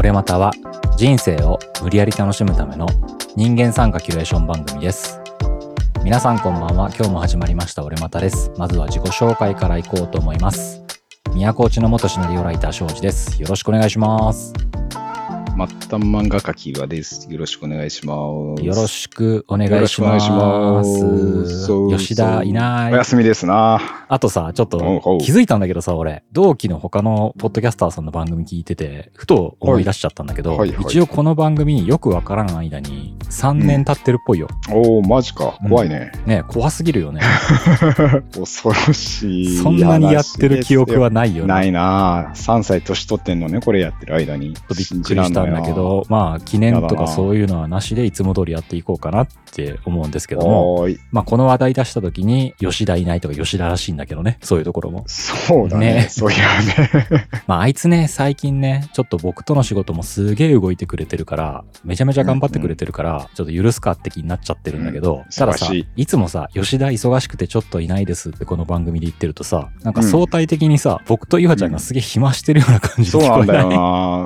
これまたは人生を無理やり楽しむための人間参加キュレーション番組です。皆さんこんばんは。今日も始まりました俺またです。まずは自己紹介からいこうと思います。宮古内の元シナリオライター庄司です。よろしくお願いします。末端漫画家キーワです。よろしくお願いします。よろしくお願いしま。ますす。そう吉田いないお。休みですな。あとさ、ちょっと気づいたんだけどさ、俺、同期の他のポッドキャスターさんの番組聞いてて、ふと思い出しちゃったんだけど、はいはいはい一応この番組よくわからん間に3年経ってるっぽいよ。おー、マジか。怖いね。ね怖すぎるよね。恐ろしい。そんなにやってる記憶はないよね。ないな3歳年取ってんのね、これやってる間に。びっくりしたんだけど、まあ、記念とかそういうのはなしでいつも通りやっていこうかなって思うんですけども。まあ、この話題出した時に、吉田いないとか吉田らしいんだけどね、そういうところも。そうだね。ねそういやね。まあ、あいつね、最近ね、ちょっと僕との仕事もすげえ動いてくれてるから、めちゃめちゃ頑張ってくれてるから、ちょっと許すかって気になっちゃってるんだけど、うんたださい、いつもさ、吉田忙しくてちょっといないですってこの番組で言ってるとさ、なんか相対的にさ、僕と岩ちゃんがすげえ暇してるような感じで聞こえない？なんだよ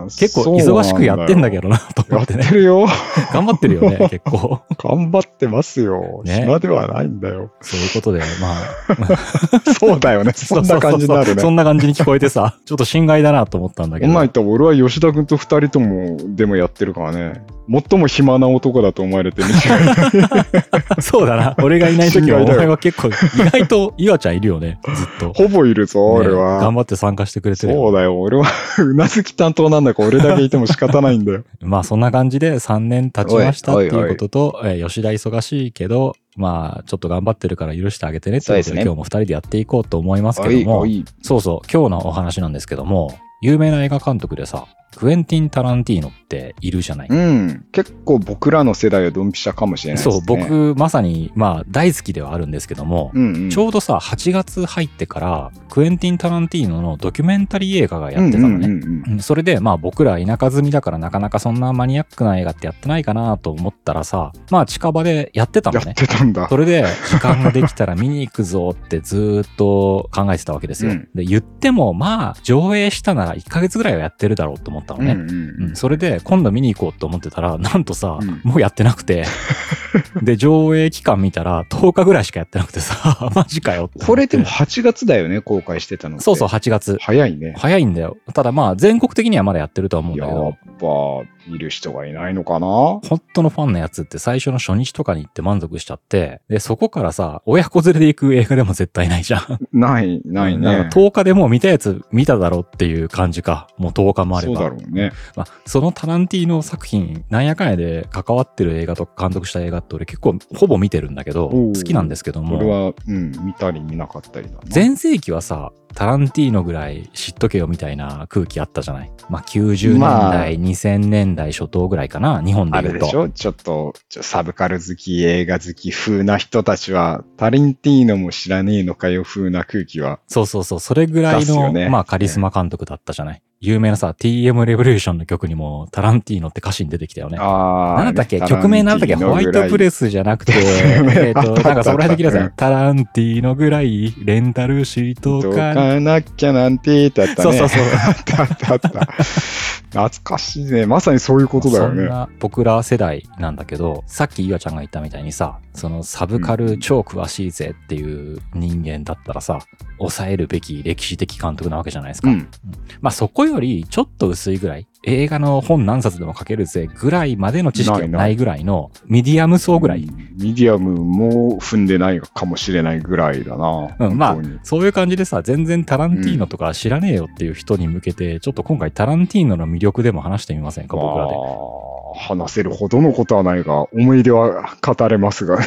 な 結構忙しくやってんだけどなとやっ思ってね。てるよ。頑張ってるよね、結構。頑張ってますよ。ね暇ではないんだよ。そういうことで、まあ、そうだよね。そんな感じになるね。そんな感じに聞こえてさ、ちょっと心外だなと思ったんだけど。こんなん言ったら俺は吉田君と二人ともでもやってるからね。最も暇な男だと思われてる。そうだな。俺がいない時はお前は結構、意外と岩ちゃんいるよね、ずっと。ほぼいるぞ、俺ねは。頑張って参加してくれてるよ。そうだよ。俺はうなずき担当なんだから俺だけいても仕方ないんだよ。まあそんな感じで3年経ちましたっておいうことと、えー吉田忙しいけど、まあちょっと頑張ってるから許してあげてねってことでですね今日も2人でやっていこうと思いますけども。そうそう、今日のお話なんですけども、有名な映画監督でさ、クエンティン・タランティーノっているじゃない。うん。結構僕らの世代はドンピシャかもしれないですそう、ね。僕まさにまあ大好きではあるんですけども、うんうん、ちょうどさ、8月入ってから、クエンティン・タランティーノのドキュメンタリー映画がやってたのね。うんうんうんうんうんそれで、まあ僕ら田舎住みだからなかなかそんなマニアックな映画ってやってないかなと思ったらさ、まあ近場でやってたのやっね。てたんだそ。れで、時間ができたら見に行くぞってずーっと考えてたわけですよ。うんで、言っても、まあ、上映したなら1ヶ月ぐらいはやってるだろうと思ったのね。うんそれで、今度見に行こうと思ってたら、なんとさ、うんもうやってなくて、で、上映期間見たら10日ぐらいしかやってなくてさ、マジかよって。これでも8月だよね、公開してたの。そうそう、8月。早いね。早いんだよ。ただまあ、全国的にはまだやってるとは思うんだやっけど、ぱ、いる人がいないのかな？本当のファンのやつって最初の初日とかに行って満足しちゃって、で、そこからさ、親子連れで行く映画でも絶対ないじゃん。ない、ないねだから。10日でもう見たやつ見ただろうっていう感じか。もう10日もあれば。ろうね。まあ、そのタランティーノ作品、なんやかんやで関わってる映画とか監督した映画って俺結構ほぼ見てるんだけど、好きなんですけども、俺は、うん、見たり見なかったりだな。前世紀はさ、タランティーノぐらい知っとけよみたいな空気あったじゃない？まあ90年まあ代、2000年代初頭ぐらいかな、日本であ言うと。れでしょ？ちょっと、サブカル好き、映画好き風な人たちは、タリンティーノも知らねえのかよ風な空気は。そうそうそう、それぐらいの、ねまあカリスマ監督だったじゃない？有名なさ、TM レボリューションの曲にもタランティーノって歌詞に出てきたよね。あなんだっけ？曲名なんだっけ？ホワイトプレスじゃなくて、えっと、なんかそこら辺で聞いたやうんつタランティーノぐらいレンタルシートか。かなきゃなんてってあったね。そうそうそう。あったあったあった。懐かしいね。まさにそういうことだよね。そんな僕ら世代なんだけど、さっき岩ちゃんが言ったみたいにさ、そのサブカル超詳しいぜっていう人間だったらさ、抑えるべき歴史的監督なわけじゃないですか。うん。まあそこよよりちょっと薄いぐらい、映画の本何冊でも書けるぜぐらいまでの知識がないぐらいのミディアム層ぐらい。ミディアムも踏んでないかもしれないぐらいだな。うん、まあそういう感じでさ、全然タランティーノとか知らねえよっていう人に向けて、ちょっと今回タランティーノの魅力でも話してみませんか、僕らで。まあ話せるほどのことはないが、思い出は語れますが。うん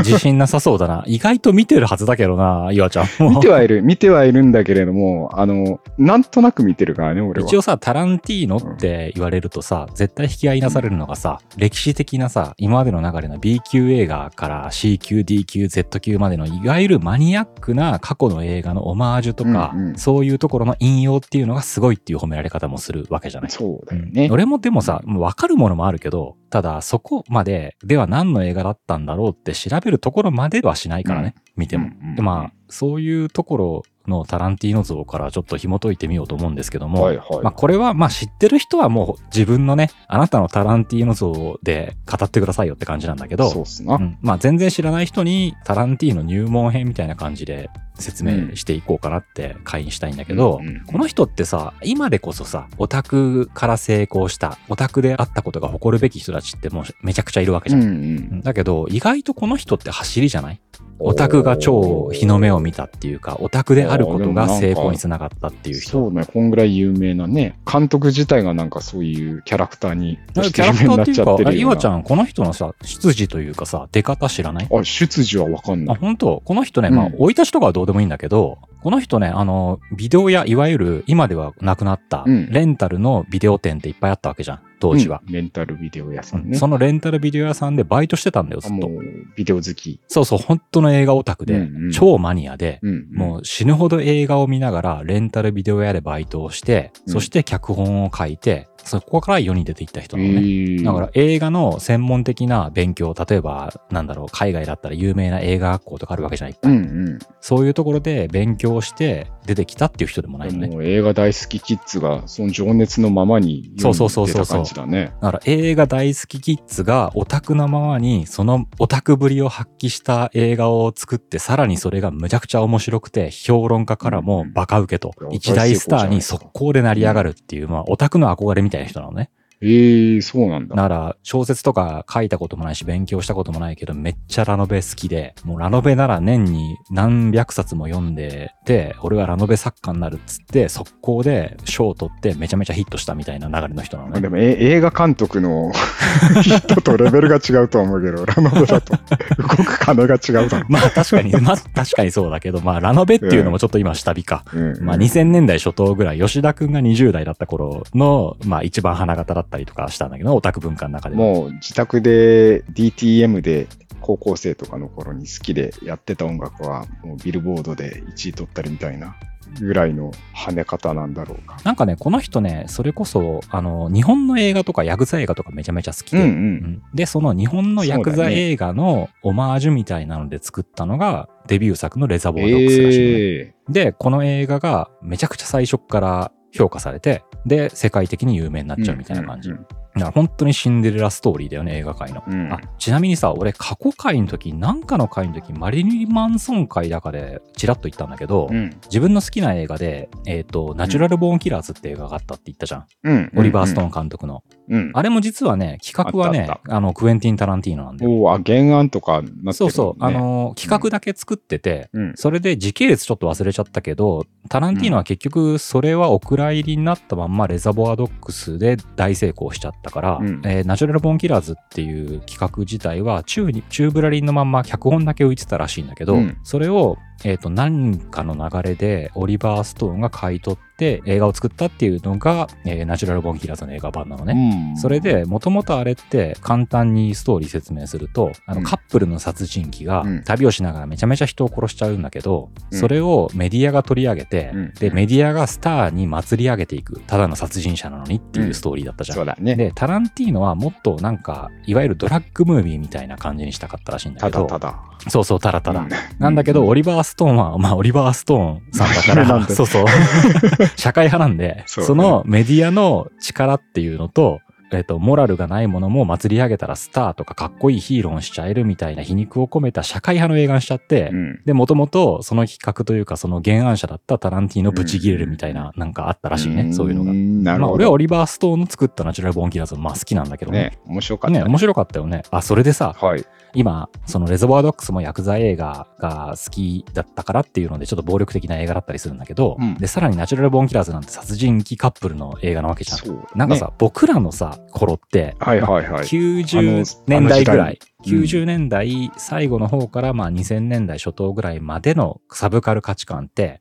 自信なさそうだな。意外と見てるはずだけどな、岩ちゃんも。見てはいる、見てはいるんだけれども、あの、なんとなく見てるからね、俺は。一応さ、タランティーノって言われるとさ、絶対引き合いなされるのがさ、歴史的なさ、今までの流れの B 級映画から C 級、D 級、Z 級までのいわゆるマニアックな過去の映画のオマージュとか、うんうんそういうところの引用っていうのがすごいっていう褒められ方もするわけじゃない。そうだよねうん。俺もでもさ、もう分かるものもあるけど、ただそこまで、では何の映画だったんだろうって調べるところまではしないからね、見ても。でまあ、そういうところのタランティーノ像からちょっと紐解いてみようと思うんですけども、はいはい。まあ、これは、まあ、知ってる人はもう自分のね、あなたのタランティーノ像で語ってくださいよって感じなんだけど、そうっすな。うんまあ、全然知らない人にタランティーノ入門編みたいな感じで説明していこうかなって会員したいんだけど、うんうんこの人ってさ、今でこそさ、オタクから成功した、オタクであったことが誇るべき人たちってもうめちゃくちゃいるわけじゃん。うんうん。だけど、意外とこの人って走りじゃない？オタクが超日の目を見たっていうか、オタクであることが成功につながったっていう人。そうね、こんぐらい有名なね、監督自体がなんかそういうキャラクターに、キャラクターっていうか、あるような。岩ちゃん、この人のさ、出自というかさ、出方知らない？あ、出自はわかんなあ、い。本当？この人ね、まあうん、生い立ちとかはどうでもいいんだけど、この人ね、あの、ビデオ屋、いわゆる今ではなくなった、うんレンタルのビデオ店っていっぱいあったわけじゃん、当時は。うんレンタルビデオ屋さんね。そのレンタルビデオ屋さんでバイトしてたんだよ、ずっと。ビデオ好き。そうそう、本当の映画オタクで、うんうん超マニアで、うん。もう死ぬほど映画を見ながらレンタルビデオ屋でバイトをして、うんそして脚本を書いて、そこから世に出ていった人うん、なのね。えーだから映画の専門的な勉強、例えば、なんだろう、海外だったら有名な映画学校とかあるわけじゃない、うんうん。そういうところで勉強して出てきたっていう人でもないのね。もう映画大好きキッズが、その情熱のままにそうそうそうそう出た感じだから映画大好きキッズがオタクなままにそのオタクぶりを発揮した映画を作ってさらにそれがむちゃくちゃ面白くて評論家からもバカ受けと。うん一大スターに速攻で成り上がるっていうまあオタクの憧れみたいな人なのね。ええそうなんだ。だから小説とか書いたこともないし勉強したこともないけどめっちゃラノベ好きでもうラノベなら年に何百冊も読んでて俺はラノベ作家になるっつって速攻で賞を取ってめちゃめちゃヒットしたみたいな流れの人なのね。でもえ映画監督の 人とレベルが違うとは思うけど、ラノベだと 動く金が違うだろまあ確かに、まあ確かにそうだけど、まあラノベっていうのもちょっと今下火か。う。うん、まあ2000年代初頭ぐらい、吉田くんが20代だった頃の、まあ一番花形だったりとかしたんだけど、オタク文化の中でも。もう自宅で DTM で高校生とかの頃に好きでやってた音楽は、もうビルボードで1位取ったりみたいなぐらいの跳ね方なんだろうか。なんかね、この人ね、それこそ、あの、日本の映画とかヤクザ映画とかめちゃめちゃ好きで、うんう。うんんで、その日本のヤクザ映画のオマージュみたいなので作ったのが、デビュー作のレザボードックスらしいのね。えで、この映画がめちゃくちゃ最初から評価されて、で、世界的に有名になっちゃうみたいな感じ。うんだから本当にシンデレラストーリーだよね、映画界の。うんあちなみにさ、俺過去回の時、なんかの回の時、マリリン・マンソン回だかでチラッと言ったんだけど、うん自分の好きな映画で、えっ、と、ナチュラル・ボーン・キラーズって映画があったって言ったじゃん。うん。オリバー・ストーン監督の。うん。あれも実はね、企画はねあっ、あの、クエンティン・タランティーノなんだよ。おお、あ、原案とかねそうそう、あ、の、企画だけ作ってて、うん。それで時系列ちょっと忘れちゃったけど、タランティーノは結局それはお蔵入りになったまんまレザボアドックスで大成功しちゃったから、うん。えーナチュラル・ボーン・キラーズっていう企画自体は宙に、宙ぶらりんのまんま脚本だけ浮いてたらしいんだけど、うん。それを、えっ、と、何かの流れでオリバー・ストーンが買い取って映画を作ったっていうのが、えーナチュラル・ボーン・キラーズの映画版なのね。うんそれで、もともとあれって簡単にストーリー説明すると、あのうんカップルの殺人鬼がうん旅をしながらめちゃめちゃ人を殺しちゃうんだけど、うんそれをメディアが取り上げて、うんで、メディアがスターに祭り上げていく、ただの殺人者なのにっていうストーリーだったじゃん。そうだね。で、タランティーノはもっとなんか、いわゆるドラッグムービーみたいな感じにしたかったらしいんだたけど、だただ。そうそう、ただただ。うんなんだけど、オリバー・ストーンは、まあ、オリバー・ストーンさんだから、で？そうそう、社会派なんで、そうねそのメディアの力っていうのと、えっ、と、モラルがないものも祭り上げたらスターとかかっこいいヒーローにしちゃえるみたいな皮肉を込めた社会派の映画にしちゃって、うん。で、もともとその企画というかその原案者だったタランティーノブチギレるみたいな、なんかあったらしいね、そういうのが。まあ、んなるほど。俺はオリバー・ストーンの作ったナチュラル・ボーン・キラーズもまあ好きなんだけどね。ね、面白かったね、面白かったよね。あ、それでさ、はい。今、そのレゾバードックスもヤクザ映画が好きだったからっていうので、ちょっと暴力的な映画だったりするんだけど、うんで、さらにナチュラル・ボーン・キラーズなんて殺人鬼カップルの映画なわけじゃん。そう。なんかさ、僕らのさ、頃って、はいはいはい。90年代ぐらい、あの時代うん90年代最後の方からまあ2000年代初頭ぐらいまでのサブカル価値観って、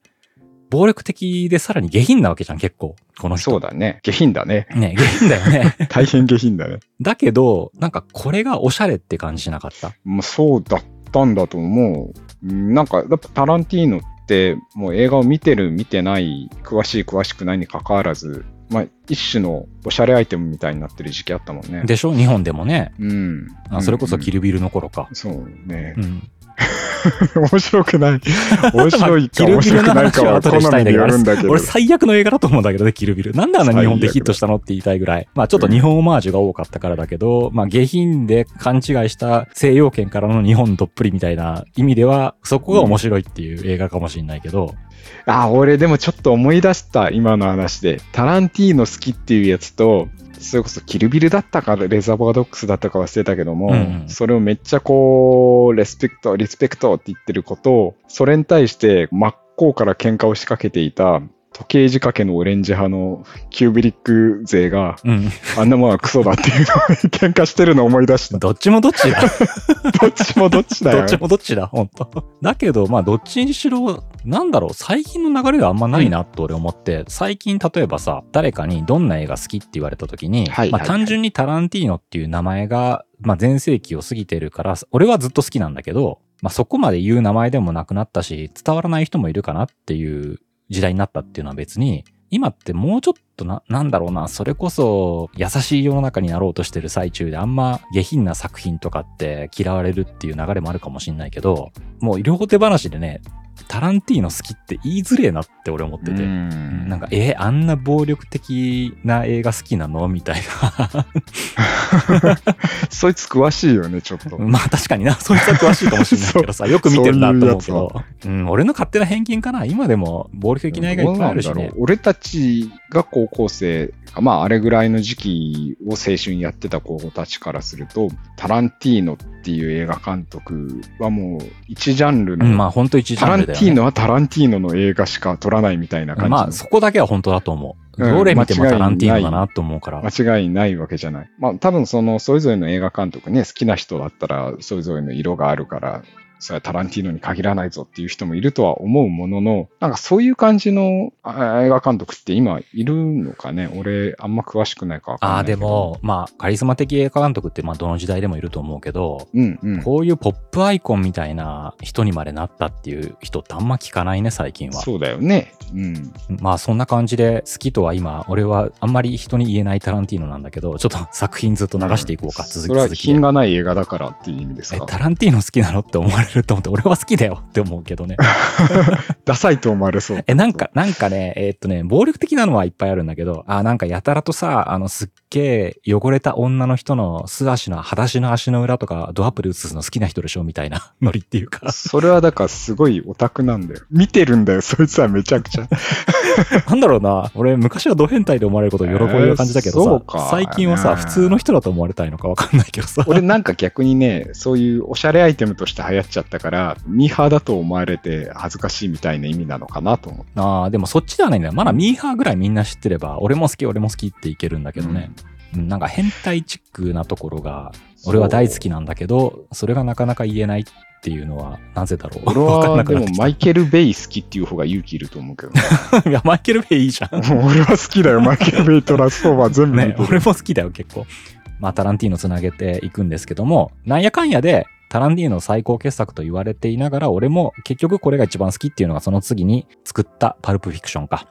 暴力的でさらに下品なわけじゃん、結構。この人。そうだね。下品だね。ね、下品だよね。大変下品だね。だけど、なんかこれがおしゃれって感じしなかった？もうそうだったんだと思う。うんなんか、やっぱタランティーノって、もう映画を見てる、見てない、詳しい、詳しくないに関わらず、まあ、一種のおしゃれアイテムみたいになってる時期あったもんね。でしょ？日本でもね。うん。あそれこそキる。ルビルの頃か。そうねう。ん。面白くない。面白いか キル面ビルの白くないか話は好みにんだけど俺。最悪の映画だと思うんだけどね、キルビル。なんであんな日本でヒットしたのって言いたいぐらい。まあちょっと日本オマージュが多かったからだけど、まあ下品で勘違いした西洋圏からの日本どっぷりみたいな意味では、そこが面白いっていう映画かもしれないけど、あ、俺でもちょっと思い出した、今の話で。タランティーノ好きっていうやつと、それこそキルビルだったか、レザーバードックスだったか忘れたけども、うんうんそれをめっちゃこう、レスペクト、リスペクトって言ってることを、それに対して真っ向から喧嘩を仕掛けていた、時計仕掛けのオレンジ派のキュービリック勢が、うん。あんなものはクソだっていうのを喧嘩してるのを思い出した。どっちもどっちだ。どっちもどっちだよどっ。ちもどっちだ、本当だけど、まあ、どっちにしろ、なんだろう、最近の流れがあんまないなと俺思って、最近例えばさ、誰かにどんな映画好きって言われた時に、まあ、はいはいはい単純にタランティーノっていう名前が、まあ、全盛期を過ぎてるから、俺はずっと好きなんだけど、まあ、そこまで言う名前でもなくなったし、伝わらない人もいるかなっていう時代になったっていうのは別に、今ってもうちょっとな、なんだろうな、それこそ優しい世の中になろうとしてる最中であんま下品な作品とかって嫌われるっていう流れもあるかもしんないけど、もう両手話でね、タランティーノ好きって言いづれえなって俺思ってて。うんなんか、えあんな暴力的な映画好きなのみたいな。そいつ詳しいよね、ちょっと。まあ確かにな、そいつは詳しいかもしれないけどさ、よく見てるなと思うけそうど。うん、俺の勝手な偏見かな。今でも暴力的な映画いっぱいあるしね。俺たちが高校生、まああれぐらいの時期を青春やってた高校たちからすると、タランティーノっていう映画監督はもう一ジャンルの、うん、まあ本当一ジタランテャンルだよ、ね。ィーノはタランティーノの映画しか撮らないみたいな感じの。まあそこだけは本当だと思う。うんどれ見てもタランティーノだなと思うから。間違いないわけじゃない。まあ多分そのそれぞれの映画監督ね、好きな人だったらそれぞれの色があるから、それはタランティーノに限らないぞっていう人もいるとは思うものの、なんかそういう感じのあ映画監督って今いるのかね？俺あんま詳しくないかわかんああ。でも、まあカリスマ的映画監督ってまあどの時代でもいると思うけど、うんうん。こういうポップアイコンみたいな人にまでなったっていう人ってあんま聞かないね、最近は。そうだよね。うん。まあそんな感じで好きとは今、俺はあんまり人に言えないタランティーノなんだけど、ちょっと作品ずっと流していこうか、続きそれは品。がない映画だからっていう意味ですえ、か。タランティーノ好きなのって思われると思って、俺は好きだよって思うけどね。ダサいと思われそう。え、なんか、なんかね、えーっとね、暴力的なのはいっぱいあるんだけど、あ、なんかやたらとさ、あの、すっげえ汚れた女の人の素足の、裸足の足の裏とかドアップで映すの好きな人でしょ？みたいな ノリっていうか。それはだからすごいオタクなんだよ。見てるんだよ、そいつはめちゃくちゃ。なんだろうな、俺昔はド変態で思われることを喜びを感じたけどさ、最近はさ、うん普通の人だと思われたいのかわかんないけどさ。俺なんか逆にね、そういうおしゃれアイテムとして流行っちゃったから、ミーハーだと思われて恥ずかしいみたいな意味なのかなと思って。ああ、でもそっちではないんだよ。まだミーハーぐらいみんな知ってれば、俺も好き、俺も好きっていけるんだけどね。うんなんか変態チックなところが、俺は大好きなんだけど、それがなかなか言えないっていうのは、なぜだろう？俺はでもマイケル・ベイ好きっていう方が勇気いると思うけどね。いや、マイケル・ベイいいじゃん。俺は好きだよ、マイケル・ベイトランスフォーマー全部見ね。俺も好きだよ、結構。まあ、タランティーノつなげていくんですけども、なんやかんやで、タランティーノの最高傑作と言われていながら、俺も結局これが一番好きっていうのがその次に作ったパルプフィクションか。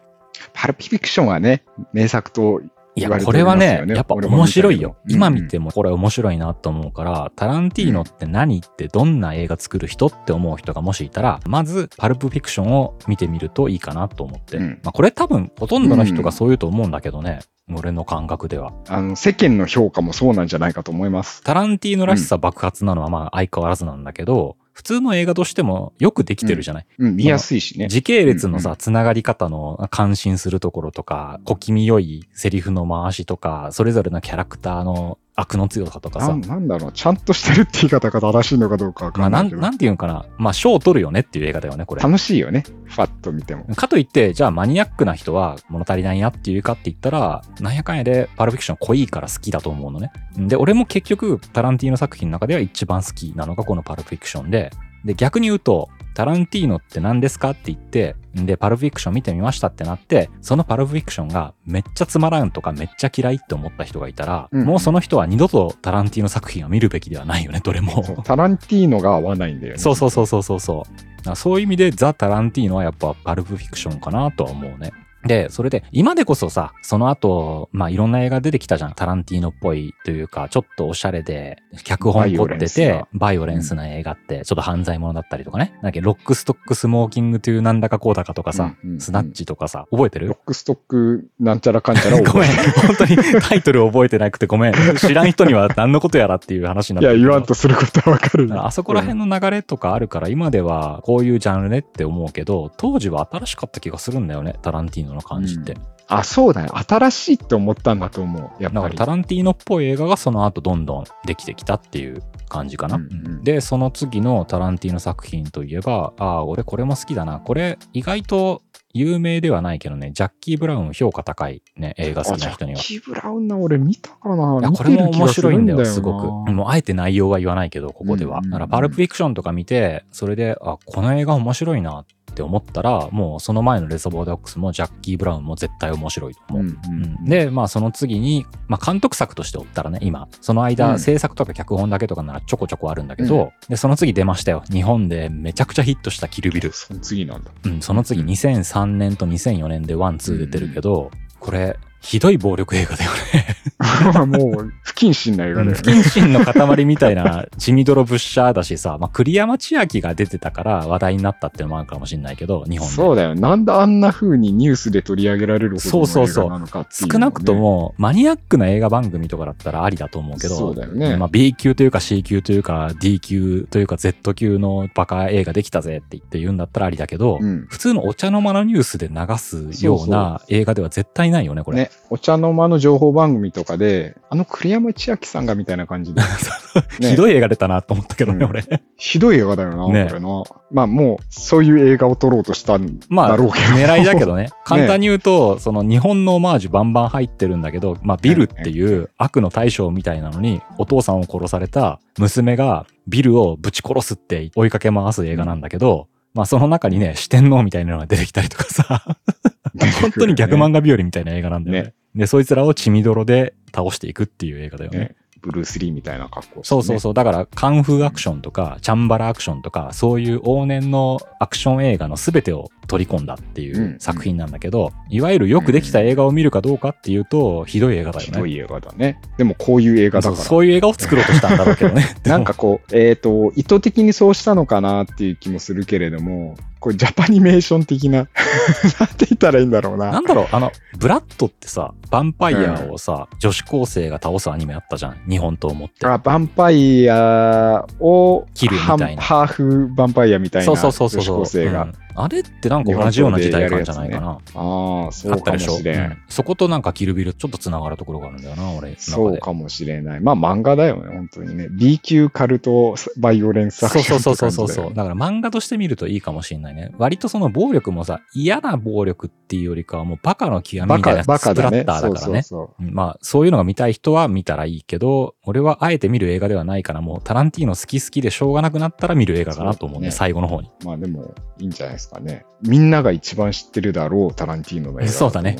パルピフィクションはね、名作といや、これはね、やっぱ面白いよ。今見うんてもこれ面白いなと思うから、タランティーノって何ってどんな映画作る人って思う人がもしいたら、まずパルプフィクションを見てみるといいかなと思って。うんまあこれ多分ほとんどの人がそう言うと思うんだけどね。俺の感覚では。あの、世間の評価もそうなんじゃないかと思います。タランティーノらしさ爆発なのはまあ相変わらずなんだけど、普通の映画としてもよくできてるじゃない、うん、見やすいしね。時系列のさ、うんうん。つながり方の感心するところとか、小気味良いセリフの回しとか、それぞれのキャラクターの悪の強さとかさな、なんだろう、ちゃんとしてるって言い方が正しいのかどうかわまあな、かんなんいけど。なんていうんかな。まあ、賞を取るよねっていう映画だよね、これ。楽しいよね。ファッと見ても。かといって、じゃあマニアックな人は物足りないなっていうかって言ったら、なんやかんやでパルフィクション濃いから好きだと思うのね。で、俺も結局、タランティーノ作品の中では一番好きなのがこのパルフィクションで、で、逆に言うと、タランティーノって何ですか？って言って、で、パルフィクション見てみましたってなって、そのパルフィクションがめっちゃつまらんとかめっちゃ嫌いって思った人がいたら、うんもうその人は二度とタランティーノ作品は見るべきではないよね、どれも。タランティーノが合わないんだよね。そうそうそうそうそうそう。そういう意味でザ・タランティーノはやっぱパルプフィクションかなとは思うね。で、それで、今でこそさ、その後、まあいろんな映画出てきたじゃん。タランティーノっぽいというか、ちょっとおしゃれで、脚本凝ってて、バイオレンスな映画って、ちょっと犯罪者だったりとかね。なんだっけ、ロックストックスモーキングというなんだかこうだかとかさ、うんうんうんスナッチとかさ、覚えてる？ロックストックなんちゃらかんちゃらを ごめん。本当にタイトル覚えてなくてごめん。知らん人には何のことやらっていう話になってや、るけど言わんとすることはわかるだからあそこら辺の流れとかあるから、今ではこういうジャンルねって思うけど、当時は新しかった気がするんだよね、タランティーノの感じって。あ、そうだよ。新しいって思ったんだと思う。やっぱり。だからタランティーノっぽい映画がその後どんどんできてきたっていう感じかな。うんうんで、その次のタランティーノ作品といえば、ああ、俺これも好きだな。これ意外と有名ではないけどね、ジャッキー・ブラウン評価高いね、映画好きな人には。あジャッキー・ブラウンな、俺見たかないや、これも面白いんだよ、すごく。く。もう、あえて内容は言わないけど、ここでは。うんうんうんだから、パルプフィクションとか見て、それで、あ、この映画面白いなって思ったら、もう、その前のレザボア・ドッグスも、ジャッキー・ブラウンも絶対面白いと思う。うんうんで、まあ、その次に、まあ、監督作として追ったらね、今、その間、うん制作とか脚本だけとかならちょこちょこあるんだけど、で、その次出ましたよ。日本でめちゃくちゃヒットしたキルビル。その次なんだ。うん、その次、2003年と2004年で one、two 出てるけど、これ、ひどい暴力映画だよね。もう、不謹慎な映画だよ不ね。謹慎の塊みたいな血みどろブッシャーだしさ、まあ、栗山千明が出てたから話題になったっていうのもあるかもしれないけど、日本で。そうだよ。なんであんな風にニュースで取り上げられるほどの映そうそうそう画なのかっていうのね少なくと、もマニアックな映画番組とかだったらありだと思うけど、そうだよねまあ、B 級というか C 級というか D 級というか Z 級のバカ映画できたぜって言って言うんだったらありだけど、うん。普通のお茶の間のニュースで流すような映画では絶対ないよね、これ。ね、お茶の間の情報番組とかで、あの栗山千明さんがみたいな感じで、ねひどい映画出たなと思ったけどね、うん俺。ひどい映画だよな、ねこれな。まあもう、そういう映画を撮ろうとしたんまあ、だろうけど。狙いだけど ね。簡単に言うと、その日本のオマージュバンバン入ってるんだけど、まあ、ビルっていう悪の対象みたいなのに、お父さんを殺された娘がビルをぶち殺すって追いかけ回す映画なんだけど、まあ、その中にね、四天王みたいなのが出てきたりとかさ、本当に逆漫画日和みたいな映画なんだよね。ねで、そいつらを血みどろで倒していくっていう映画だよね。ね。ブルース・リーみたいな格好ねそうそうそう。だから、カンフーアクションとか、チャンバラアクションとか、そういう往年のアクション映画の全てを取り込んだっていうんう作品なんだけど、いわゆるよくできた映画を見るかどうかっていうと、ひどい映画だよね。ひどい映画だね。でもこういう映画だそうから。そういう映画を作ろうとしたんだろうけどね。なんかこう、えっ、と、意図的にそうしたのかなっていう気もするけれども、こう、ジャパニメーション的な、なんて言ったらいいんだろうな。なんだろう、あの、ブラッドってさ、ヴァンパイアをさ、女子高生が倒すアニメあったじゃん。日本と思って。あ、ヴァンパイアを切るみたいなハーフヴァンパイアみたいなそう女子そうそうそう。高生が。うんあれってなんか同じような時代感じゃないかな。ああ、そうかもしれん。うんそことなんかキルビルちょっとつながるところがあるんだよな、俺。そうかもしれない。まあ漫画だよね、本当にね。B 級カルトバイオレンス作品そうそうそうそうそうだから漫画として見るといいかもしれないね。割とその暴力もさ、嫌な暴力っていうよりかはもうバカの極みバみたいなスプラッ。ターだからね。そうそううんまあ、そういうのが見たい人は見たらいいけど、俺はあえて見る映画ではないから、もうタランティーノ好き好きでしょうがなくなったら見る映画かなと思うね、そうね最後の方に。そう。まあでも、いいんじゃないですか？ね。みんなが一番知ってるだろう、タランティーノの映画そうだね。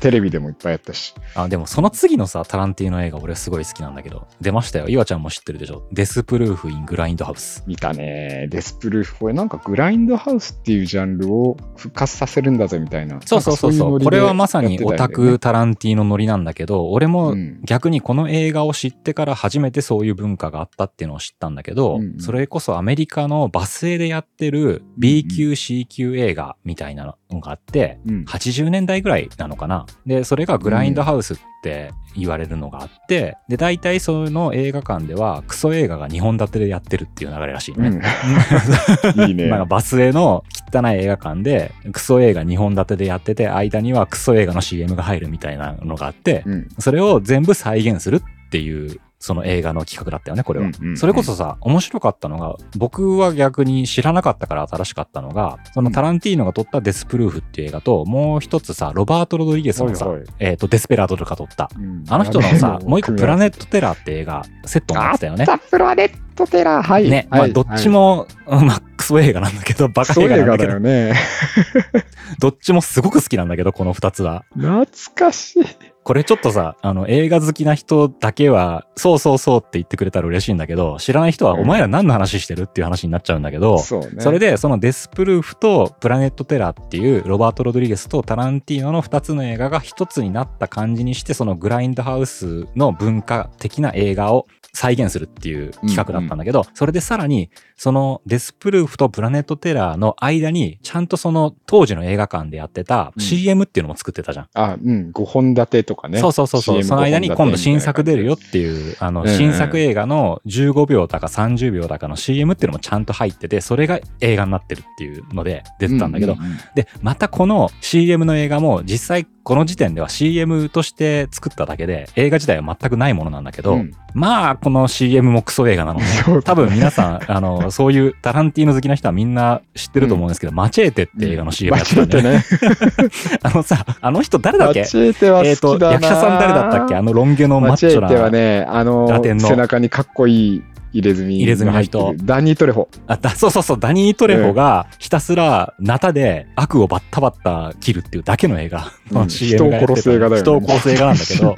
テレビでもいっぱいやったし。あ、でもその次のさ、タランティーノ映画俺すごい好きなんだけど、出ましたよ。岩ちゃんも知ってるでしょ？デスプルーフ・イン・グラインドハウス。見たね。デスプルーフ。これなんかグラインドハウスっていうジャンルを復活させるんだぜみたいな。そうそうそうそう。これはまさにオタクタタランティーノノリなんだけど、俺もうん逆にこの映画を知ってから初めてそういう文化があったっていうのを知ったんだけど、うんうんそれこそアメリカのバス停でやってる B 級 C 級映画みたいなのがあって、うん80年代ぐらいなのかな。で、それがグラインドハウスって言われるのがあって、で、大体その映画館ではクソ映画が2本立てでやってるっていう流れらしいね。うん。いいね。なんかバスへの汚い映画館でクソ映画2本立てでやってて間にはクソ映画の CM が入るみたいなのがあって、うん。それを全部再現するっていうその映画の企画だったよねこれは、うんうんうんそれこそさ面白かったのが僕は逆に知らなかったから新しかったのがそのタランティーノが撮ったデスプルーフっていう映画ともう一つさロバート・ロドリゲスのさ、はいはいえっ、とデスペラードとか撮ったうんあの人のさもう一個プラネッット・テラーって映画セットになってたよねあプラネットテラー。はい。ね、はいまあどっち、も、うんまあクソ映画なんだけどバカ映画映画なんだけどだよね。どっちもすごく好きなんだけど、この二つは。懐かしい。これちょっとさ、あの、映画好きな人だけは、そうそうそうって言ってくれたら嬉しいんだけど、知らない人は、うんお前ら何の話してるっていう話になっちゃうんだけど、そうね。それで、そのデスプルーフとプラネットテラーっていうロバート・ロドリゲスとタランティーノの2つの映画が1つになった感じにして、そのグラインドハウスの文化的な映画を再現するっていう企画だったんだけど、それでさらに、そのデスプルーフとプラネットテラーの間に、ちゃんとその当時の映画館でやってたうん CM っていうのも作ってたじゃん。あ、うん、5本立てとかね。そうそうそうそう。その間に今度新作出るよ5っていう、あの、うんうん新作映画の15秒だか30秒だかの CM っていうのもちゃんと入ってて、それが映画になってるっていうので出てたんだけど、うううんで、またこの CM の映画も実際この時点では CM として作っただけで映画自体は全くないものなんだけど、うんまあこの CM もクソ映画なのね。そう多分皆さん、あの、そういうタランティーノ好きな人はみんな知ってると思うんですけど、マチェーテって映画の CM やってたんね。ね。あのさ、あの人誰だっけ？マチエーテはえっ、と、好きだな。役者さん誰だったっけ？あのロン毛のマッチョな。マチエーテはね、あの背中にかっこいい入れ墨入れ墨の人ダニー・トレホ。あだそうそうそう、ダニー・トレホがひたすらナタで悪をバッタバッタ切るっていうだけの映画のうん 人を殺す映画だよね。人を殺す映画なんだけど、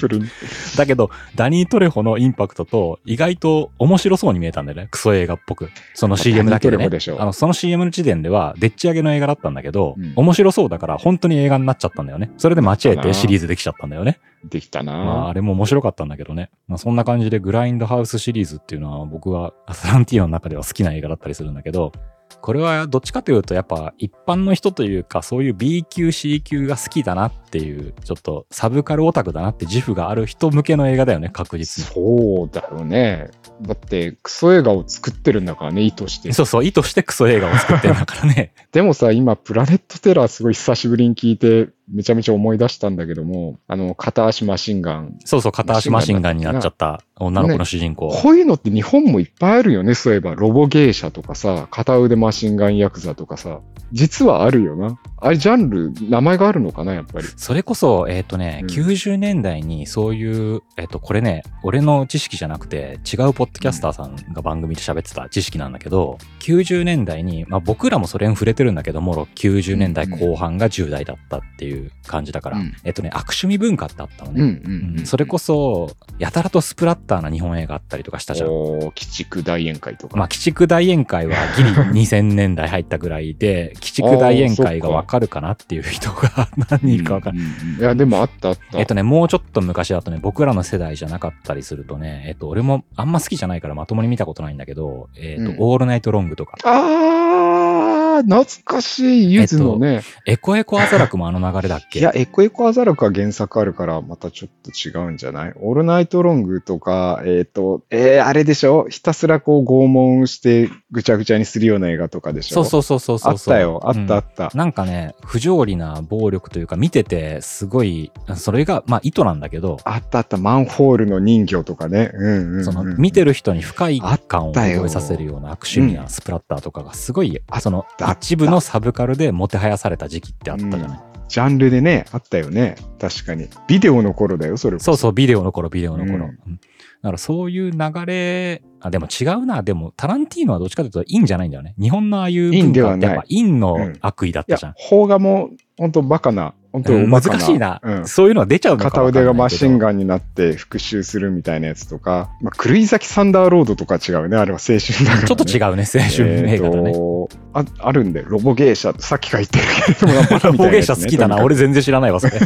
だけど、ダニー・トレホのインパクトと意外と面白そうに見えたんだよね。クソ映画っぽく。その CM だけでねでし。ょあの、その CM の時点では、でっち上げの映画だったんだけど、うん面白そうだから本当に映画になっちゃったんだよね。それでマチエーテシリーズできちゃったんだよね。できたな、まあ、あれも面白かったんだけどね。まあ、そんな感じでグラインドハウスシリーズっていうのは僕はアスランティーノの中では好きな映画だったりするんだけど、これはどっちかというとやっぱ一般の人というかそういう B 級 C 級が好きだなっていうちょっとサブカルオタクだなって自負がある人向けの映画だよね確実に。そうだよね。だって、クソ映画を作ってるんだからね、意図して。そうそう意図してクソ映画を作ってるんだからね。でもさ、今、プラネットテラーすごい久しぶりに聞いて、めちゃめちゃ思い出したんだけども、あの、片足マシンガン。そうそう片足マシンガンになっちゃった女の子の主人公。こういうのって日本もいっぱいあるよね、そういえば。ロボ芸者とかさ、片腕マシンガンヤクザとかさ。実はあるよな。あれ、ジャンル、名前があるのかな、やっぱり。それこそ、えっ、とね、うん90年代にそういう、えっ、と、これね、俺の知識じゃなくて、違うポッドキャスターさんが番組で喋ってた知識なんだけど、90年代に、まあ僕らもそれに触れてるんだけども、90年代後半が10代だったっていう感じだから、うんえっ、とね、悪趣味文化ってあったのうんね。うんうん。それこそ、やたらとスプラッターな日本映画あったりとかしたじゃん。おー鬼畜大宴会とか。まあ、鬼畜大宴会はギリ2000年代入ったぐらいで、鬼畜大宴会が わかるかなっていう人が 何人かわかんない。や、でもあったあった。えっとね、もうちょっと昔だとね、僕らの世代じゃなかったりするとね、えっと、俺もあんま好きじゃないからまともに見たことないんだけど、えっと、うんオールナイトロングとか、あー、懐かしい、ゆずのね。エコエコアザラクもあの流れだっけ？いや、エコエコアザラクは原作あるから、またちょっと違うんじゃない？オールナイトロングとか、えっ、と、えー、あれでしょ？ひたすらこう拷問してぐちゃぐちゃにするような映画とかでしょ？そうそうそうそうそう。あったよ、あったあうんった。なんかね、不条理な暴力というか、見ててすごい、それが、まあ意図なんだけど、あったあった、マンホールの人魚とかね。うんうん、うん。その見てる人に不快感を覚えさせるような悪趣味なスプラッターとかがすごい、あその一部のサブカルでもてはやされた時期ってあったじゃない。ジャンルでね、あったよね。確かに。ビデオの頃だよ、それこそうそう、ビデオの頃、ビデオの頃。うんうんだからそういう流れ、あ、でも違うな。でも、タランティーノはどっちかというと、陰じゃないんだよね。日本のああいう陰文化ってやっぱ陰の悪意だったじゃん。、邦画も、本当バカな、本当。難しいな、うん。そういうのは出ちゃうのか片腕がマシンガンになって復讐するみたいなやつとか、まあ、狂い咲きサンダーロードとか違うね。あれは青春だから、ね。ちょっと違うね、青春映画だね。えーとああるんで、ロボ芸者、さっきから言ってるけれども、バカみたロボ芸者好きだな。俺全然知らないわ、それ。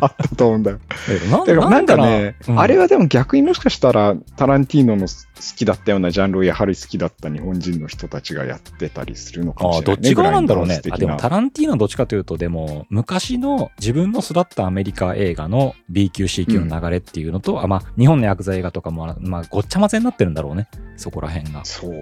あったと思うんだよ。なんかね、うんあれはでも逆にもしかしたら、タランティーノの好きだったようなジャンルをやはり好きだった日本人の人たちがやってたりするのかもああ、しれない、どっち側なんだろうね。あ、でもタランティーノはどっちかというと、でも、昔の自分の育ったアメリカ映画の B 級 C 級の流れっていうのと、あまあ、日本の薬剤映画とかも、まあ、ごっちゃ混ぜになってるんだろうね。そこら辺が。そう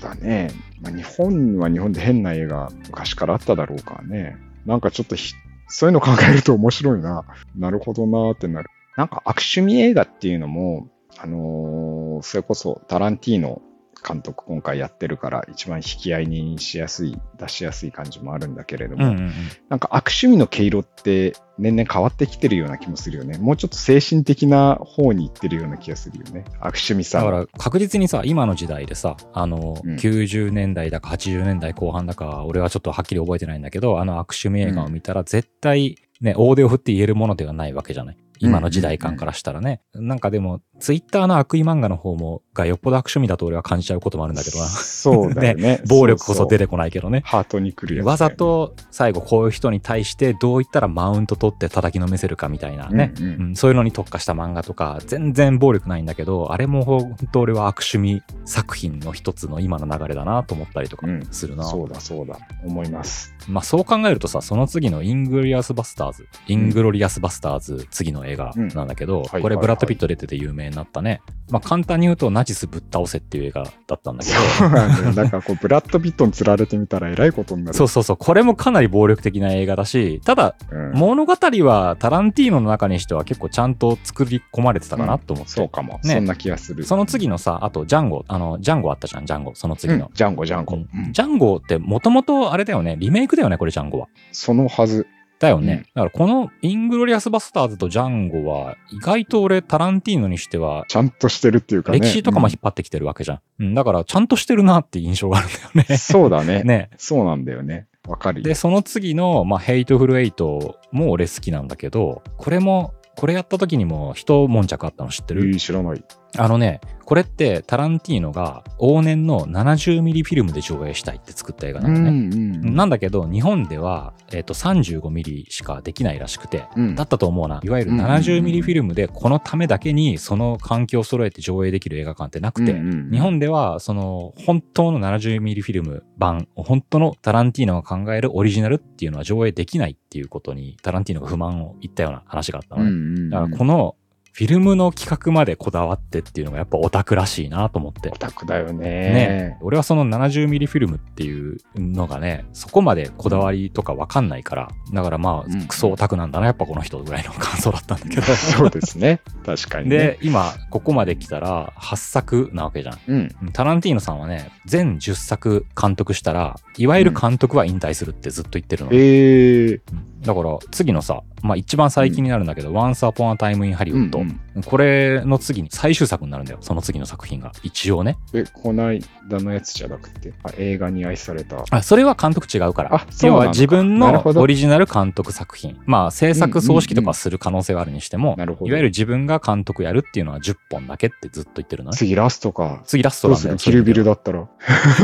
だね。まあ、日本は日本で変な映画昔からあっただろうからね。なんかちょっとひそういうの考えると面白いな。なるほどなーってなる。なんか悪趣味映画っていうのも、あのーそれこそタランティーノ監督今回やってるから一番引き合いにしやすい、出しやすい感じもあるんだけれども、うんうんうん。なんか悪趣味の毛色って年々変わってきてるような気もするよね。もうちょっと精神的な方に行ってるような気がするよね。悪趣味さだの。から確実にさ、今の時代でさ、あの、うん90年代だか80年代後半だか、俺はちょっとはっきり覚えてないんだけど、あの悪趣味映画を見たら絶対ね、大手を振って言えるものではないわけじゃない。今の時代感からしたらね。なんかでも、ツイッターの悪意漫画の方も、がよっぽど悪趣味だと俺は感じちゃうこともあるんだけどな。そうだよね。暴力こそ出ててこないけどね。ハートに来るやつ、わざ、と最後こういう人に対してどういったらマウント取って叩きのめせるかみたいなね、うんうん。うんそういうのに特化した漫画とか全然暴力ないんだけどあれも本当俺は悪趣味作品の一つの今の流れだなと思ったりとかうんするな、そうだそうだ、思います。まあそう考えるとさその次のイングリアスバスターズイングロリアスバスターズ次の映画なんだけど、はいこれブラッド・ピット出てて有名になったね、まあ簡単に言うとナチスぶっ倒せっていう映画だったんだけど。そうなんだよ。だからこう、ブラッド・ピットに釣られてみたらえらいことになる。そうそうそう。これもかなり暴力的な映画だしただうん。物語はタランティーノの中にしては結構ちゃんと作り込まれてたかなと思って、そうかも、ね。そんな気がする。その次のさあとジャンゴ。あのジャンゴあったじゃんジャンゴ。その次の、うんジャンゴ、ジャンゴ。うん。うん。ジャンゴってもともとあれだよね。リメイクだよねこれジャンゴは。そのはず。だよね、うんだからこのイングロリアスバスターズとジャンゴは意外と俺タランティーノにしてはちゃんとしてるっていうかね。歴史とかも引っ張ってきてるわけじゃん、うんだからちゃんとしてるなって印象があるんだようんね そうだね。ねそうなんだよね。わかるよ。でその次の、まあ、ヘイトフルエイトも俺好きなんだけどこれもこれやった時にも一悶着あったの知ってる、えー知らない。あのね、これってタランティーノが往年の70ミリフィルムで上映したいって作った映画なのね。んなんだけど、日本では、えっと35ミリしかできないらしくて、うんだったと思うな。いわゆるうんうんうん70ミリフィルムでこのためだけにその環境を揃えて上映できる映画館ってなくて、うんうん日本ではその本当の70ミリフィルム版、本当のタランティーノが考えるオリジナルっていうのは上映できないっていうことにタランティーノが不満を言ったような話があったのね。うんうんうんだからこのフィルムの企画までこだわってっていうのがやっぱオタクらしいなと思ってオ。タクだよね。ね、俺はその 70mm フィルムっていうのがねそこまでこだわりとかわかんないからだからまうんあクソオタクなんだなやっぱこの人ぐらいの感想だったんだけど そうですね。確かにね。で今ここまで来たら8作なわけじゃんうん。タランティーノさんはね全10作監督したらいわゆる監督は引退するってずっと言ってるの、えー、だから次のさ、まあ、一番最近になるんだけど「Once Upon a Time in Hollywood、うんうん。これの次に最終作になるんだよその次の作品が。一応ね。え、こないだのやつじゃなくて、あ映画に愛された。あそれは監督違うから。あそうなのか要は自分のオリジナル監督作品。まあ制作葬式とかする可能性はあるにしても、なるほど。いわゆる自分が監督やるっていうのは10本だけってずっと言ってるのね。次ラストか。次ラストなんだよキルビルだだったら。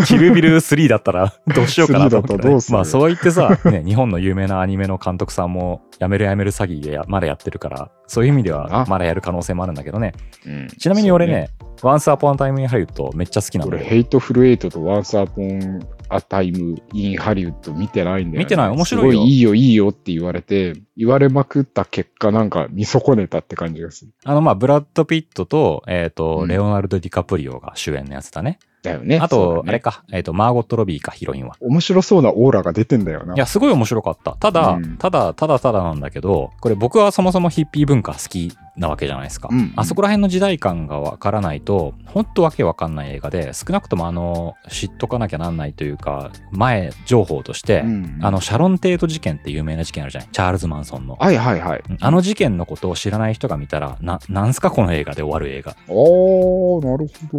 キルビル3だったらどうしようかなと思って、3だとどうする？まあそう言ってさ、ね、日本の有名なアニメの監督さんもやめるやめる詐欺でやまだやってるからそういう意味ではあまだやる可能性もあるんだけどねうんちなみに俺そうね、Once Upon a Time in Hollywood めっちゃ好きなんだ俺、よ。ヘイトフルエイトとワンスアポンアタイムインハリウッド見てないんだよ、ね。見てない？面白いよすごいいいよいいよって言われて、言われまくった結果なんか見損ねたって感じがする。あの、まあ、ブラッド・ピットと、えっ、と、うんレオナルド・ディカプリオが主演のやつだね。だよね。あと、ねあれか、えっ、と、マーゴット・ロビーか、ヒロインは。面白そうなオーラが出てんだよな。いや、すごい面白かった。ただ、うんただ、ただただなんだけど、これ僕はそもそもヒッピー文化好きなわけじゃないですか。うんあそこら辺の時代感がわからないと、ほんとわけわかんない映画で、少なくともあの、知っとかなきゃなんないというか、前情報として、うんあの、シャロン・テート事件って有名な事件あるじゃない？チャールズ・マンソンの。はいはいはい。あの事件のことを知らない人が見たら、な、なんすかこの映画で終わる映画。おー、なるほど。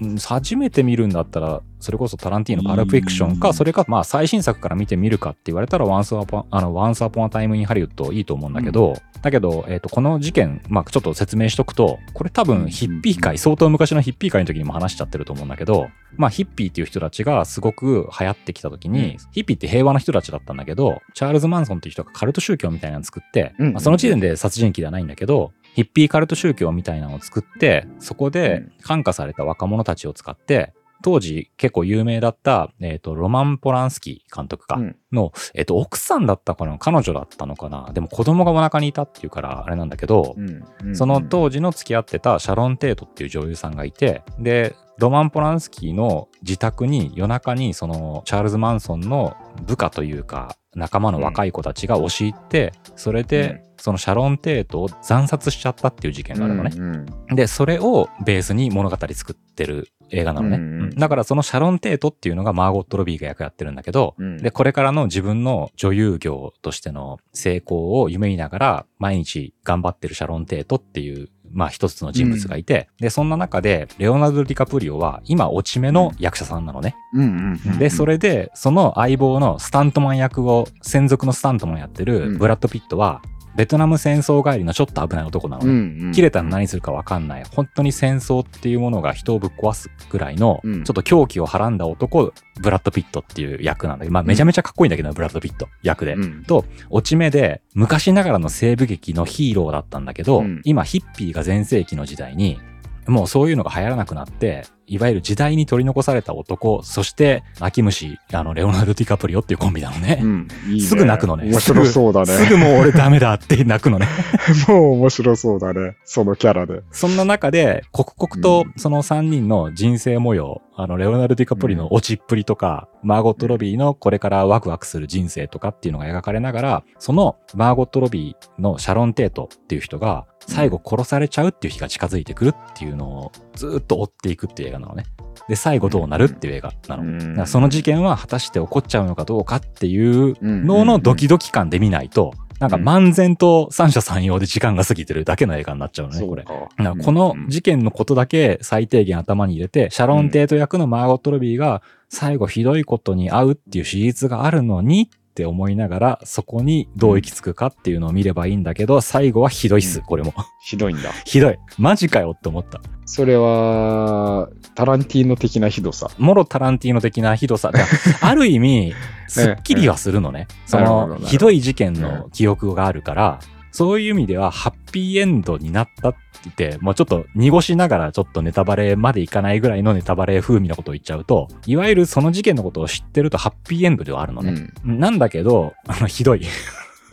うん初めて見るんだったら、それこそタランティーノ、パルプフィクションか、うんそれか、まあ最新作から見てみるかって言われたら、ワンスアポン、あの、ワンスアポンアタイムインハリウッドいいと思うんだけど、だけど、えっ、と、この事件、まあちょっと説明しとくと、これ多分ヒッピー界、相当昔のヒッピー界の時にも話しちゃってると思うんだけど、まあヒッピーっていう人たちがすごく流行ってきた時に、ヒッピーって平和な人たちだったんだけど、チャールズ・マンソンっていう人がカルト宗教みたいなの作って、うん。まあその時点で殺人鬼ではないんだけど、ヒッピーカルト宗教みたいなのを作って、そこで感化された若者たちを使って、当時結構有名だった、えっ、と、ロマン・ポランスキー監督か、うん。の、えっ、と、奥さんだったかな彼女だったのかな。でも子供がお腹にいたっていうから、あれなんだけど、うんうんその当時の付き合ってたシャロン・テートっていう女優さんがいて、で、ロマン・ポランスキーの自宅に夜中にそのチャールズ・マンソンの部下というか仲間の若い子たちが押し入って、それでそのシャロン・テートを惨殺しちゃったっていう事件があるのね。うんうん。で、それをベースに物語作ってる映画なのね。うんうんうん。だからそのシャロン・テートっていうのがマーゴット・ロビーが役やってるんだけど、うん。で、これからの自分の女優業としての成功を夢見ながら毎日頑張ってるシャロン・テートっていう、まあ一つの人物がいて、で、そんな中で、レオナルド・ディカプリオは今落ち目の役者さんなのね。うんうんうんで、それで、その相棒のスタントマン役を、専属のスタントマンやってうん。るブラッド・ピットは、ベトナム戦争帰りのちょっと危ない男なのね。うんうん切れたら何するか分かんない。本当に戦争っていうものが人をぶっ壊すぐらいの、うんちょっと狂気をはらんだ男、ブラッド・ピットっていう役なんだけど、まあめちゃめちゃかっこいいんだけど、ブラッド・ピット役で。うんと、落ち目で、昔ながらの西部劇のヒーローだったんだけど、うん今ヒッピーが全盛期の時代に、もうそういうのが流行らなくなって、いわゆる時代に取り残された男、そして、泣き虫、あの、レオナルド・ディカプリオっていうコンビなのね。うんいいねすぐ泣くのね。面白そうだね。すぐもう俺ダメだって泣くのね。もう面白そうだね。そのキャラで。そんな中で、刻々とその3人の人生模様、あの、レオナルド・ディカプリの落ちっぷりとか、マーゴット・ロビーのこれからワクワクする人生とかっていうのが描かれながら、そのマーゴット・ロビーのシャロン・テートっていう人が、最後殺されちゃうっていう日が近づいてくるっていうのをずーっと追っていくっていう映画なのね。で、最後どうなるっていう映画なの。うんだからその事件は果たして起こっちゃうのかどうかっていうののドキドキ感で見ないと、なんか漫然と三者三様で時間が過ぎてるだけの映画になっちゃうのね、これ。この事件のことだけ最低限頭に入れて、シャロン・テート役のマーゴット・ロビーが最後ひどいことに遭うっていう史実があるのにって思いながら、そこにどう行き着くかっていうのを見ればいいんだけど、最後はひどいっす、うんこれも。ひどいんだ。ひどい。マジかよって思った。それは、タランティーノ的なひどさ。もろタランティーノ的なひどさ。ある意味、すっきりはするのね。その、ひどい事件の記憶があるから、そういう意味では、ハッピーエンドになったって言って、もうちょっと濁しながらちょっとネタバレまでいかないぐらいのネタバレ風味なことを言っちゃうと、いわゆるその事件のことを知ってるとハッピーエンドではあるのうね。ん。なんだけど、あの、ひどい。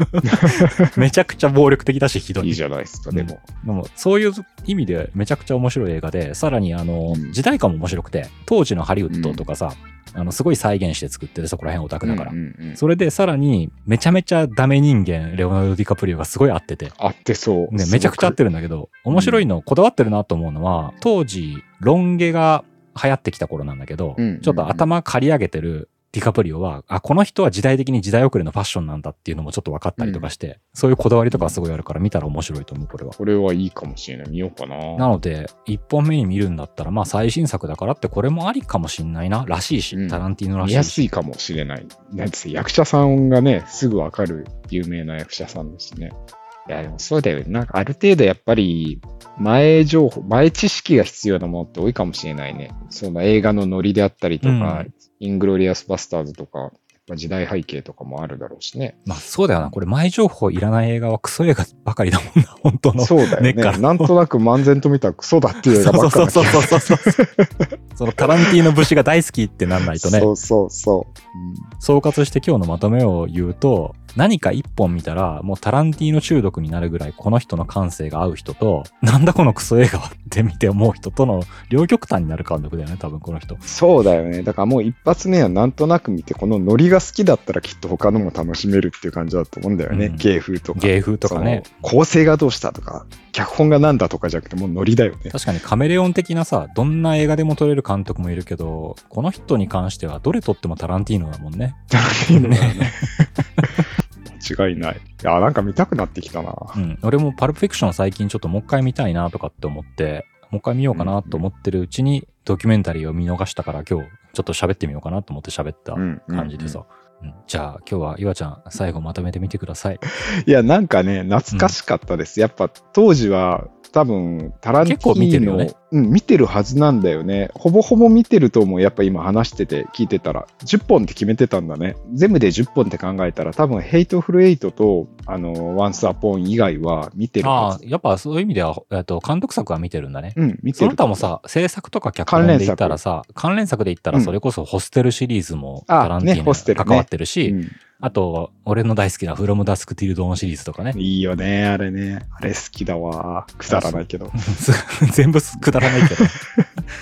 めちゃくちゃ暴力的だし、ひどい。いいじゃないですか、でも。でもそういう意味でめちゃくちゃ面白い映画で、さらにあの、うん時代感も面白くて、当時のハリウッドとかさ、あの、すごい再現して作ってるそこら辺オタクだから。うんうんうんそれでさらに、めちゃめちゃダメ人間、レオナルド・ディカプリオがすごい合ってて、合ってそう。ね、めちゃくちゃ合ってるんだけど、面白いの、こだわってるなと思うのは、当時、ロン毛が流行ってきた頃なんだけど、うんうんうんちょっと頭刈り上げてるディカプリオは、あ、この人は時代的に時代遅れのファッションなんだっていうのもちょっと分かったりとかして、そういうこだわりとかすごいあるから見たら面白いと思う、これは。これはいいかもしれない。見ようかな。なので、一本目に見るんだったら、まあ最新作だからってこれもありかもしんないな、らしいし、うんタランティーノらし見いし。やすいかもしれない。なんて役者さんがね、すぐわかる有名な役者さんですね。いや、でもそうだよね。なんかある程度やっぱり、前情報、前知識が必要なものって多いかもしれないね。その映画のノリであったりとか、うんイングロリアスバスターズとか、まあ時代背景とかもあるだろうしね。まあそうだよな、これ前情報いらない映画はクソ映画ばかりだもんな、本当の。そうだよね。なんとなく漫然と見たらクソだっていう映画ばっかりそうそうそうそうそう。そのタランティーノ節が大好きってなんないとね。そうそうそう。総括して今日のまとめを言うと、何か一本見たら、もうタランティーノ中毒になるぐらいこの人の感性が合う人と、なんだこのクソ映画はって見て思う人との両極端になる監督だよね、多分この人。そうだよね。だからもう一発目はなんとなく見て、このノリが好きだったらきっと他のも楽しめるっていう感じだと思うんだよね。うん芸風とか。芸風とかね。構成がどうしたとか、脚本がなんだとかじゃなくてもうノリだよね。確かにカメレオン的なさ、どんな映画でも撮れる監督もいるけど、この人に関してはどれ撮ってもタランティーノだもんね。ね間 違いない。いや、なんか見たくなってきたな。うん。俺もパルプフィクション最近ちょっともう一回見たいなとかって思って、もう一回見ようかなと思ってるうちにドキュメンタリーを見逃したから今日ちょっと喋ってみようかなと思って喋ったうん感じでさ。うんじゃあ今日は岩ちゃん最後まとめてみてください。いや、なんかね、懐かしかったです。やっぱ当時は多分タランティーノ結構見てるよねうん、見てるはずなんだよね。ほぼほぼ見てると思う。やっぱ今話してて聞いてたら。10本って決めてたんだね。全部で10本って考えたら多分ヘイトフルエイトとあの、ワンスアポン以外は見てるあはず。、あやっぱそういう意味では、えっと、監督作は見てるんだね。うん、見てそる。の他もさ、制作とか脚本で言ったらさ、関連作で言ったらそれこそホステルシリーズもあタランティねホステルねーノ関わってるし、うんあと、俺の大好きなフロムダスクティルドーンシリーズとかね。いいよね、あれね。あれ好きだわ。くだらないけど。全部くだらないけど。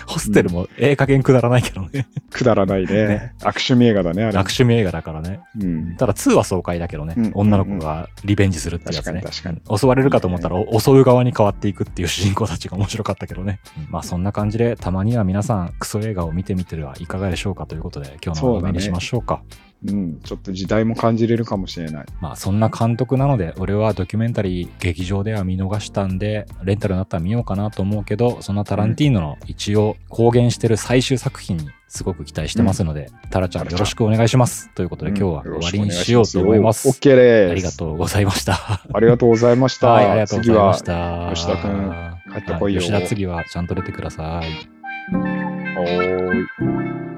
ホステルもええ加減くだらないけどね。くだらないね。ねアクション映画だね、あれ。楽趣味映画だからね。うん。ただ2は爽快だけどね。うん女の子がリベンジするってやつね。確かに確かにうん襲われるかと思ったらお襲う側に変わっていくっていう主人公たちが面白かったけどね。うんまあそんな感じでたまには皆さんクソ映画を見てみてはいかがでしょうかということで今日のまとめにしましょうか。うん、ちょっと時代も感じれるかもしれない。まあそんな監督なので、俺はドキュメンタリー劇場では見逃したんで、レンタルになったら見ようかなと思うけど、そんなタランティーノの一応公言してる最終作品にすごく期待してますので、タラちゃんよろしくお願いします。ということで今日は終わりにしようと思います。オッケーです。ありがとうございました。ありがとうございました。はい、ありがとうございました。吉田君帰ってこいよは吉田次はちゃんと出てください。い。